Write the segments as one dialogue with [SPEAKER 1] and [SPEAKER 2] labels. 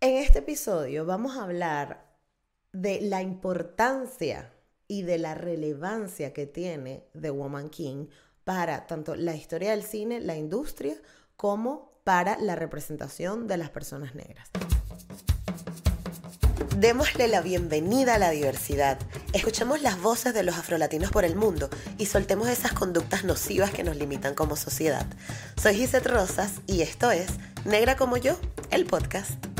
[SPEAKER 1] En este episodio vamos a hablar de la importancia y de la relevancia que tiene The Woman King para tanto la historia del cine, la industria, como para la representación de las personas negras. Démosle la bienvenida a la diversidad. Escuchemos las voces de los afrolatinos por el mundo y soltemos esas conductas nocivas que nos limitan como sociedad. Soy Gisette Rosas y esto es Negra como yo, el podcast.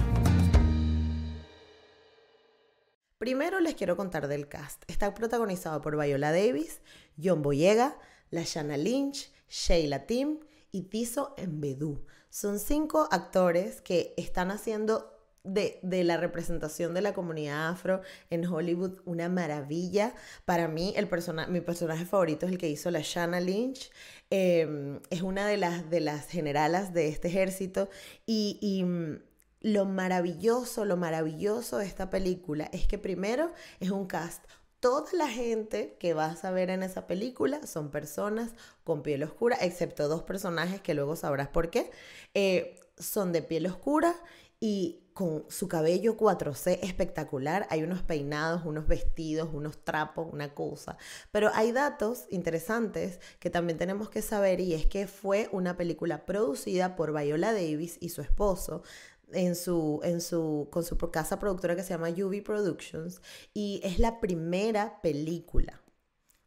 [SPEAKER 1] Primero les quiero contar del cast. Está protagonizado por Viola Davis, John Boyega, Lashana Lynch, Sheila Tim y Tiso Embedú. Son cinco actores que están haciendo de, la representación de la comunidad afro en Hollywood una maravilla. Para mí, el mi personaje favorito es el que hizo la Shanna Lynch. Em, es una de las, de las generalas de este ejército y mm, lo maravilloso, lo maravilloso de esta película es que primero es un cast. Toda la gente que vas a ver en esa película son personas con piel oscura, excepto dos personajes que luego sabrás por qué. Eh, son de piel oscura y con su cabello 4C espectacular. Hay unos peinados, unos vestidos, unos trapos, una cosa. Pero hay datos interesantes que también tenemos que saber y es que fue una película producida por Viola Davis y su esposo en su, en su, con su casa productora que se llama UV Productions y es la primera película.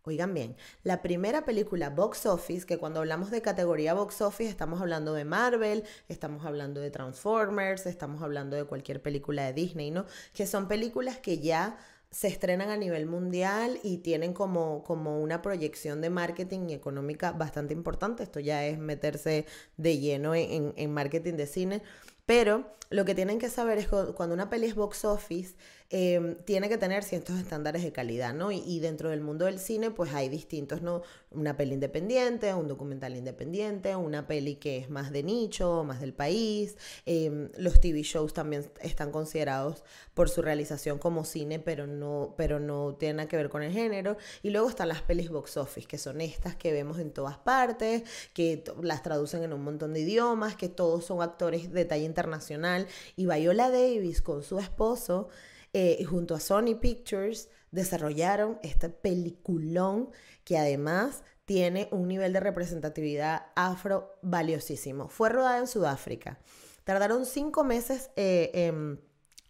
[SPEAKER 1] Oigan bien, la primera película box office, que cuando hablamos de categoría box office estamos hablando de Marvel, estamos hablando de Transformers, estamos hablando de cualquier película de Disney, ¿no? Que son películas que ya se estrenan a nivel mundial y tienen como, como una proyección de marketing y económica bastante importante. Esto ya es meterse de lleno en, en marketing de cine. Pero lo que tienen que saber es que cuando una peli es box office, Em, tiene que tener ciertos estándares de calidad, ¿no? Y, dentro del mundo del cine, pues hay distintos, ¿no? Una peli independiente, un documental independiente, una peli que es más de nicho, más del país. Em, los TV shows también están considerados por su realización como cine, pero no, pero no tienen nada que ver con el género. Y luego están las pelis box office, que son estas que vemos en todas partes, que las traducen en un montón de idiomas, que todos son actores de talla internacional. Y Viola Davis con su esposo eh, junto a Sony Pictures desarrollaron este peliculón que además tiene un nivel de representatividad afro valiosísimo. Fue rodada en Sudáfrica. Tardaron cinco meses eh,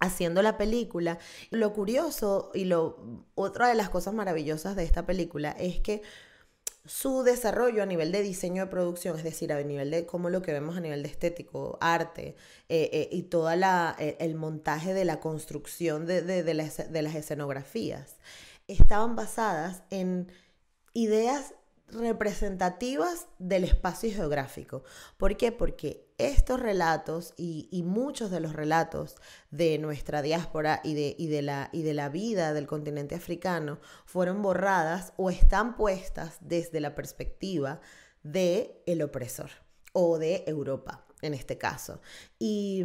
[SPEAKER 1] haciendo la película. Lo curioso y lo, otra de las cosas maravillosas de esta película es que su desarrollo a nivel de diseño de producción, es decir, a nivel de cómo lo que vemos a nivel de estético, arte eh, eh, y todo eh, el montaje de la construcción de, de, de las escenografías, estaban basadas en ideas representativas del espacio geográfico. ¿Por qué? Porque estos relatos y, muchos de los relatos de nuestra diáspora y de, la vida del continente africano fueron borradas o están puestas desde la perspectiva de el opresor o de Europa en este caso. Y,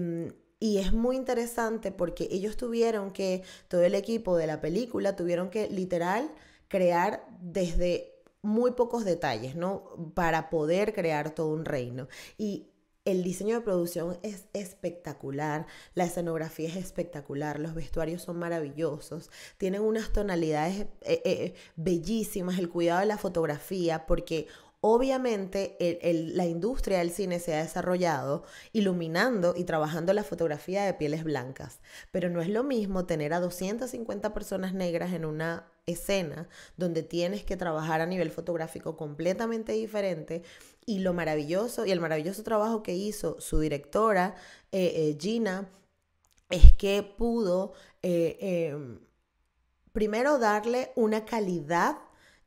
[SPEAKER 1] y es muy interesante porque ellos tuvieron que, todo el equipo de la película tuvieron que literal crear desde muy pocos detalles, ¿no? Para poder crear todo un reino. Y el diseño de producción es espectacular, la escenografía es espectacular, los vestuarios son maravillosos, tienen unas tonalidades eh, eh, bellísimas, el cuidado de la fotografía, porque Obviamente la industria del cine se ha desarrollado iluminando y trabajando la fotografía de pieles blancas, pero no es lo mismo tener a 250 personas negras en una escena donde tienes que trabajar a nivel fotográfico completamente diferente y lo maravilloso y el maravilloso trabajo que hizo su directora eh, eh, Gina es que pudo eh, em, primero darle una calidad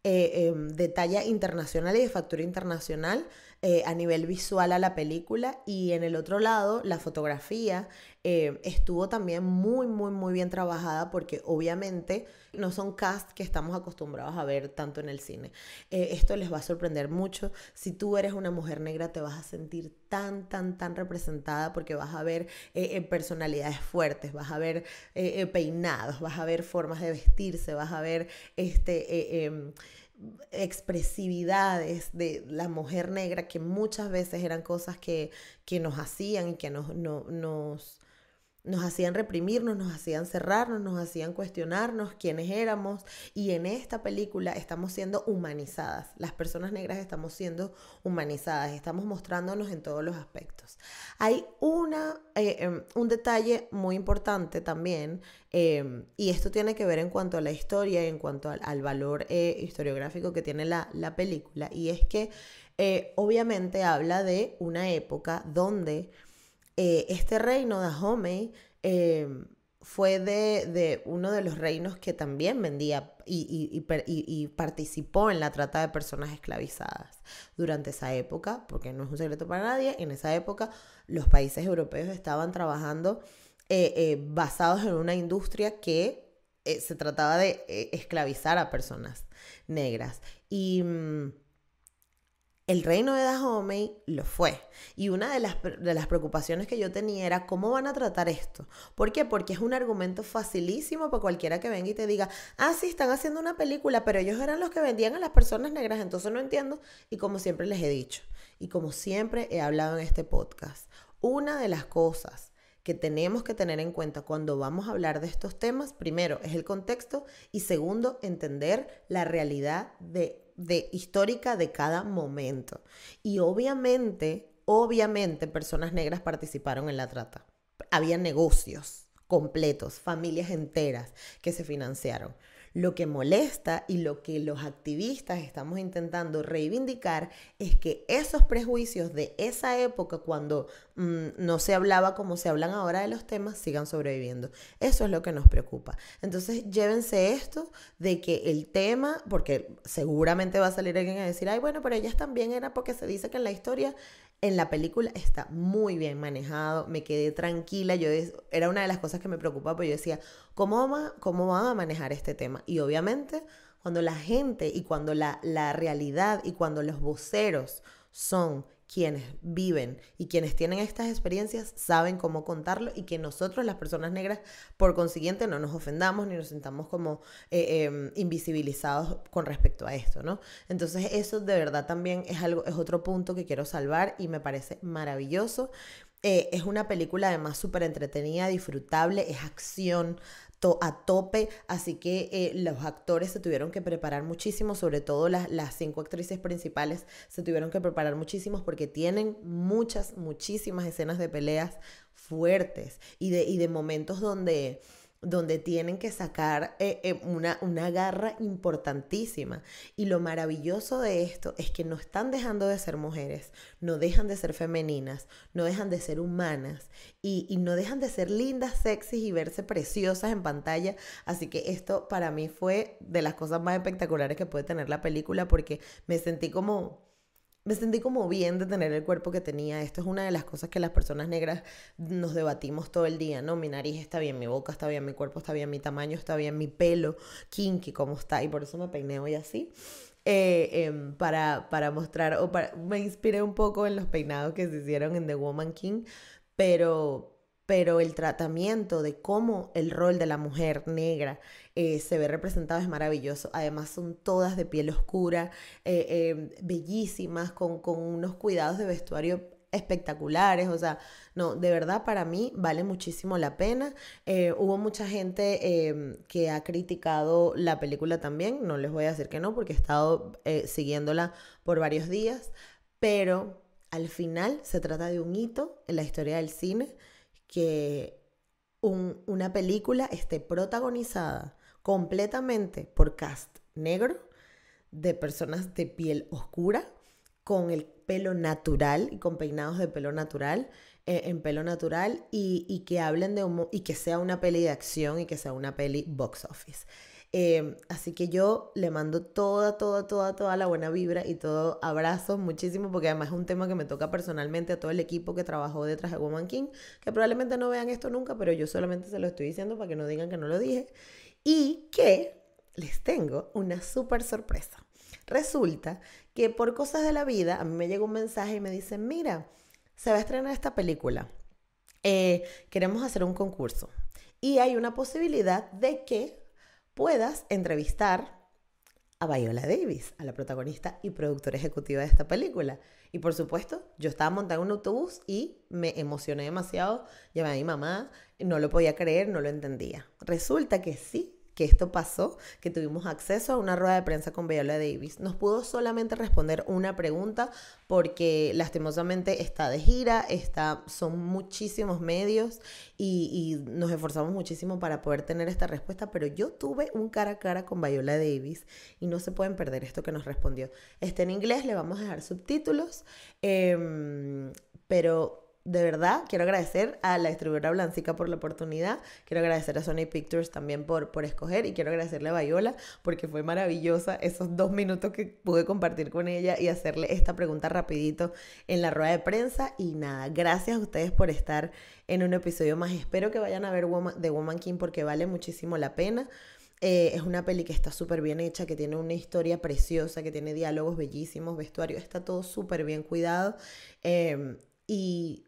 [SPEAKER 1] em, de talla internacional y de factura internacional eh, a nivel visual a la película y en el otro lado la fotografía eh, estuvo también muy muy muy bien trabajada porque obviamente no son cast que estamos acostumbrados a ver tanto en el cine. Eh, esto les va a sorprender mucho. Si tú eres una mujer negra te vas a sentir tan tan tan representada porque vas a ver personalidades fuertes, vas a ver peinados, vas a ver formas de vestirse, vas a ver este em, expresividades de la mujer negra que muchas veces eran cosas que, nos hacían y que nos, nos, nos hacían reprimirnos, nos hacían cerrarnos, nos hacían cuestionarnos quiénes éramos y en esta película estamos siendo humanizadas. Las personas negras estamos siendo humanizadas, estamos mostrándonos en todos los aspectos. Hay una, eh, em, un detalle muy importante también em, y esto tiene que ver en cuanto a la historia y en cuanto al, valor eh, historiográfico que tiene la, la película y es que eh, obviamente habla de una época donde eh, este reino de Ahome eh, fue de, uno de los reinos que también vendía y, participó en la trata de personas esclavizadas durante esa época, porque no es un secreto para nadie, en esa época los países europeos estaban trabajando eh, basados en una industria que se trataba de esclavizar a personas negras. Y mm, el reino de Dahomey lo fue. Y una de las, de las, preocupaciones que yo tenía era cómo van a tratar esto. ¿Por qué? Porque es un argumento facilísimo para cualquiera que venga y te diga, ah, sí, están haciendo una película, pero ellos eran los que vendían a las personas negras, entonces no entiendo. Y como siempre les he dicho, y como siempre he hablado en este podcast, una de las cosas que tenemos que tener en cuenta cuando vamos a hablar de estos temas, primero, es el contexto y segundo, entender la realidad de de histórica de cada momento. Y obviamente, obviamente personas negras participaron en la trata. Había negocios completos, familias enteras que se financiaron. Lo que molesta y lo que los activistas estamos intentando reivindicar es que esos prejuicios de esa época, cuando mm, no se hablaba como se hablan ahora de los temas, sigan sobreviviendo. Eso es lo que nos preocupa. Entonces, llévense esto de que el tema, porque seguramente va a salir alguien a decir, ay, bueno, pero ellas también era porque se dice que en la historia en la película está muy bien manejado, me quedé tranquila, yo era una de las cosas que me preocupaba, porque yo decía, ¿cómo, ¿cómo van a manejar este tema? Y obviamente, cuando la gente y cuando la, la realidad y cuando los voceros son quienes viven y quienes tienen estas experiencias saben cómo contarlo y que nosotros, las personas negras, por consiguiente, no nos ofendamos ni nos sintamos como eh, em, invisibilizados con respecto a esto, ¿no? Entonces eso de verdad también es algo, es otro punto que quiero salvar y me parece maravilloso. Eh, es una película además súper entretenida, disfrutable, es acción, a tope, así que eh, los actores se tuvieron que preparar muchísimo, sobre todo las, las cinco actrices principales se tuvieron que preparar muchísimo porque tienen muchas, muchísimas escenas de peleas fuertes y de, y de momentos donde donde tienen que sacar eh, eh, una, una garra importantísima. Y lo maravilloso de esto es que no están dejando de ser mujeres, no dejan de ser femeninas, no dejan de ser humanas y, y no dejan de ser lindas, sexys y verse preciosas en pantalla. Así que esto para mí fue de las cosas más espectaculares que puede tener la película porque me sentí como me sentí como bien de tener el cuerpo que tenía. Esto es una de las cosas que las personas negras nos debatimos todo el día, ¿no? Mi nariz está bien, mi boca está bien, mi cuerpo está bien, mi tamaño está bien, mi pelo, kinky, cómo está. Y por eso me peiné hoy así. Eh, em, para, para mostrar, o para, me inspiré un poco en los peinados que se hicieron en The Woman King, pero, pero el tratamiento de cómo el rol de la mujer negra eh, se ve representado es maravilloso. Además son todas de piel oscura, eh, eh, bellísimas, con, unos cuidados de vestuario espectaculares, o sea, no, de verdad para mí vale muchísimo la pena. hubo mucha gente em, que ha criticado la película también, no les voy a decir que no, porque he estado siguiéndola por varios días, pero al final se trata de un hito en la historia del cine que una película esté protagonizada completamente por cast negro, de personas de piel oscura, con el pelo natural y con peinados de pelo natural, eh, en pelo natural, y, que hablen de y que sea una peli de acción y que sea una peli box office. Em, así que yo le mando toda, toda, toda, toda la buena vibra y todo abrazo muchísimo porque además es un tema que me toca personalmente a todo el equipo que trabajó detrás de Woman King, que probablemente no vean esto nunca, pero yo solamente se lo estoy diciendo para que no digan que no lo dije. Y que les tengo una súper sorpresa. Resulta que por cosas de la vida a mí me llega un mensaje y me dicen, mira, se va a estrenar esta película. Eh, queremos hacer un concurso. Y hay una posibilidad de que puedas entrevistar a Viola Davis, a la protagonista y productora ejecutiva de esta película. Y por supuesto, yo estaba montada en un autobús y me emocioné demasiado. Llamé a mi mamá, no lo podía creer, no lo entendía. Resulta que sí, que esto pasó, que tuvimos acceso a una rueda de prensa con Viola Davis. Nos pudo solamente responder una pregunta porque lastimosamente está de gira, está, son muchísimos medios y, nos esforzamos muchísimo para poder tener esta respuesta, pero yo tuve un cara a cara con Viola Davis y no se pueden perder esto que nos respondió. Está en inglés, le vamos a dejar subtítulos, em, pero de verdad, quiero agradecer a la distribuidora Blancica por la oportunidad, quiero agradecer a Sony Pictures también por, por escoger y quiero agradecerle a Viola porque fue maravillosa esos dos minutos que pude compartir con ella y hacerle esta pregunta rapidito en la rueda de prensa y nada, gracias a ustedes por estar en un episodio más, espero que vayan a ver Woman, The Woman King porque vale muchísimo la pena. Eh, es una peli que está súper bien hecha, que tiene una historia preciosa, que tiene diálogos bellísimos, vestuario, está todo súper bien cuidado. Em, y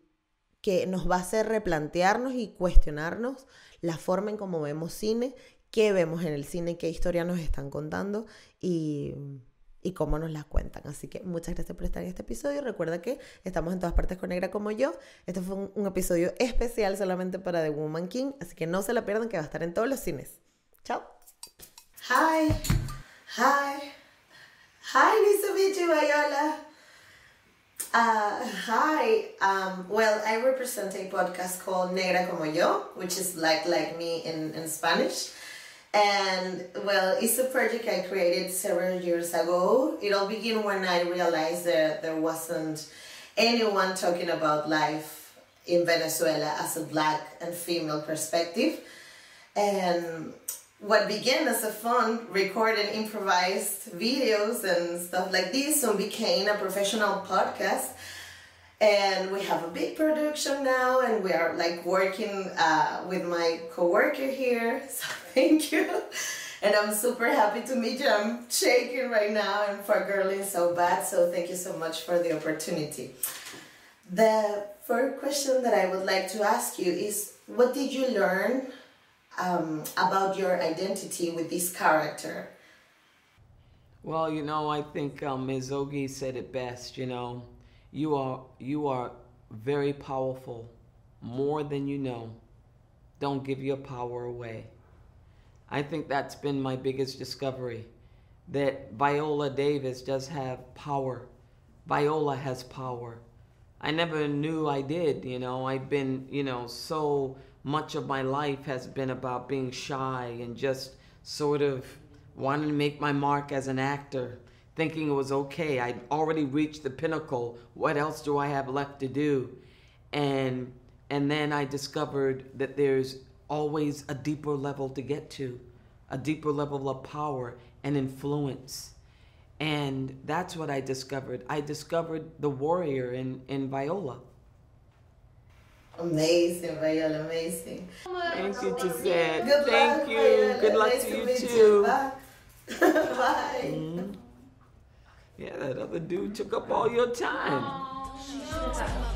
[SPEAKER 1] que nos va a hacer replantearnos y cuestionarnos la forma en cómo vemos cine, qué vemos en el cine, qué historia nos están contando y, cómo nos las cuentan. Así que muchas gracias por estar en este episodio. Recuerda que estamos en todas partes con Negra como yo. Este fue un, episodio especial solamente para The Woman King, así que no se la pierdan que va a estar en todos los cines. Chao. Hi. Hi. Hi, Lisa Viola. Uh, hi. Um, well, I represent a podcast called Negra como yo, which is like like me in, in Spanish. And well, it's a project I created several years ago. It all began when I realized that there wasn't anyone talking about life in Venezuela as a black and female perspective. And what began as a fun recording improvised videos and stuff like this soon became a professional podcast. And we have a big production now and we are like working uh, with my co-worker here. So thank you. And i'm super happy to meet you. I'm shaking right now and for girling so bad so thank you so much for the opportunity. The first question that i would like to ask you is what did you learn um, about your identity with this character?
[SPEAKER 2] Well, you know, I think um, Ms. Ogi said it best. You know, you are you are very powerful, more than you know. Don't give your power away. I think that's been my biggest discovery, that Viola Davis does have power. Viola has power. I never knew I did. You know, I've been you know so much of my life has been about being shy and just sort of wanting to make my mark as an actor, thinking it was okay. I'd already reached the pinnacle. What else do I have left to do? And and then I discovered that there's always a deeper level to get to, a deeper level of power and influence. And that's what I discovered. I discovered the warrior in, in Viola.
[SPEAKER 1] Amazing, Viola, amazing.
[SPEAKER 2] Thank you, Gisette. Good Thank luck, you. Viola. Good luck nice to you too. You. Bye. Bye. Mm-hmm. Yeah, that other dude took up all your time.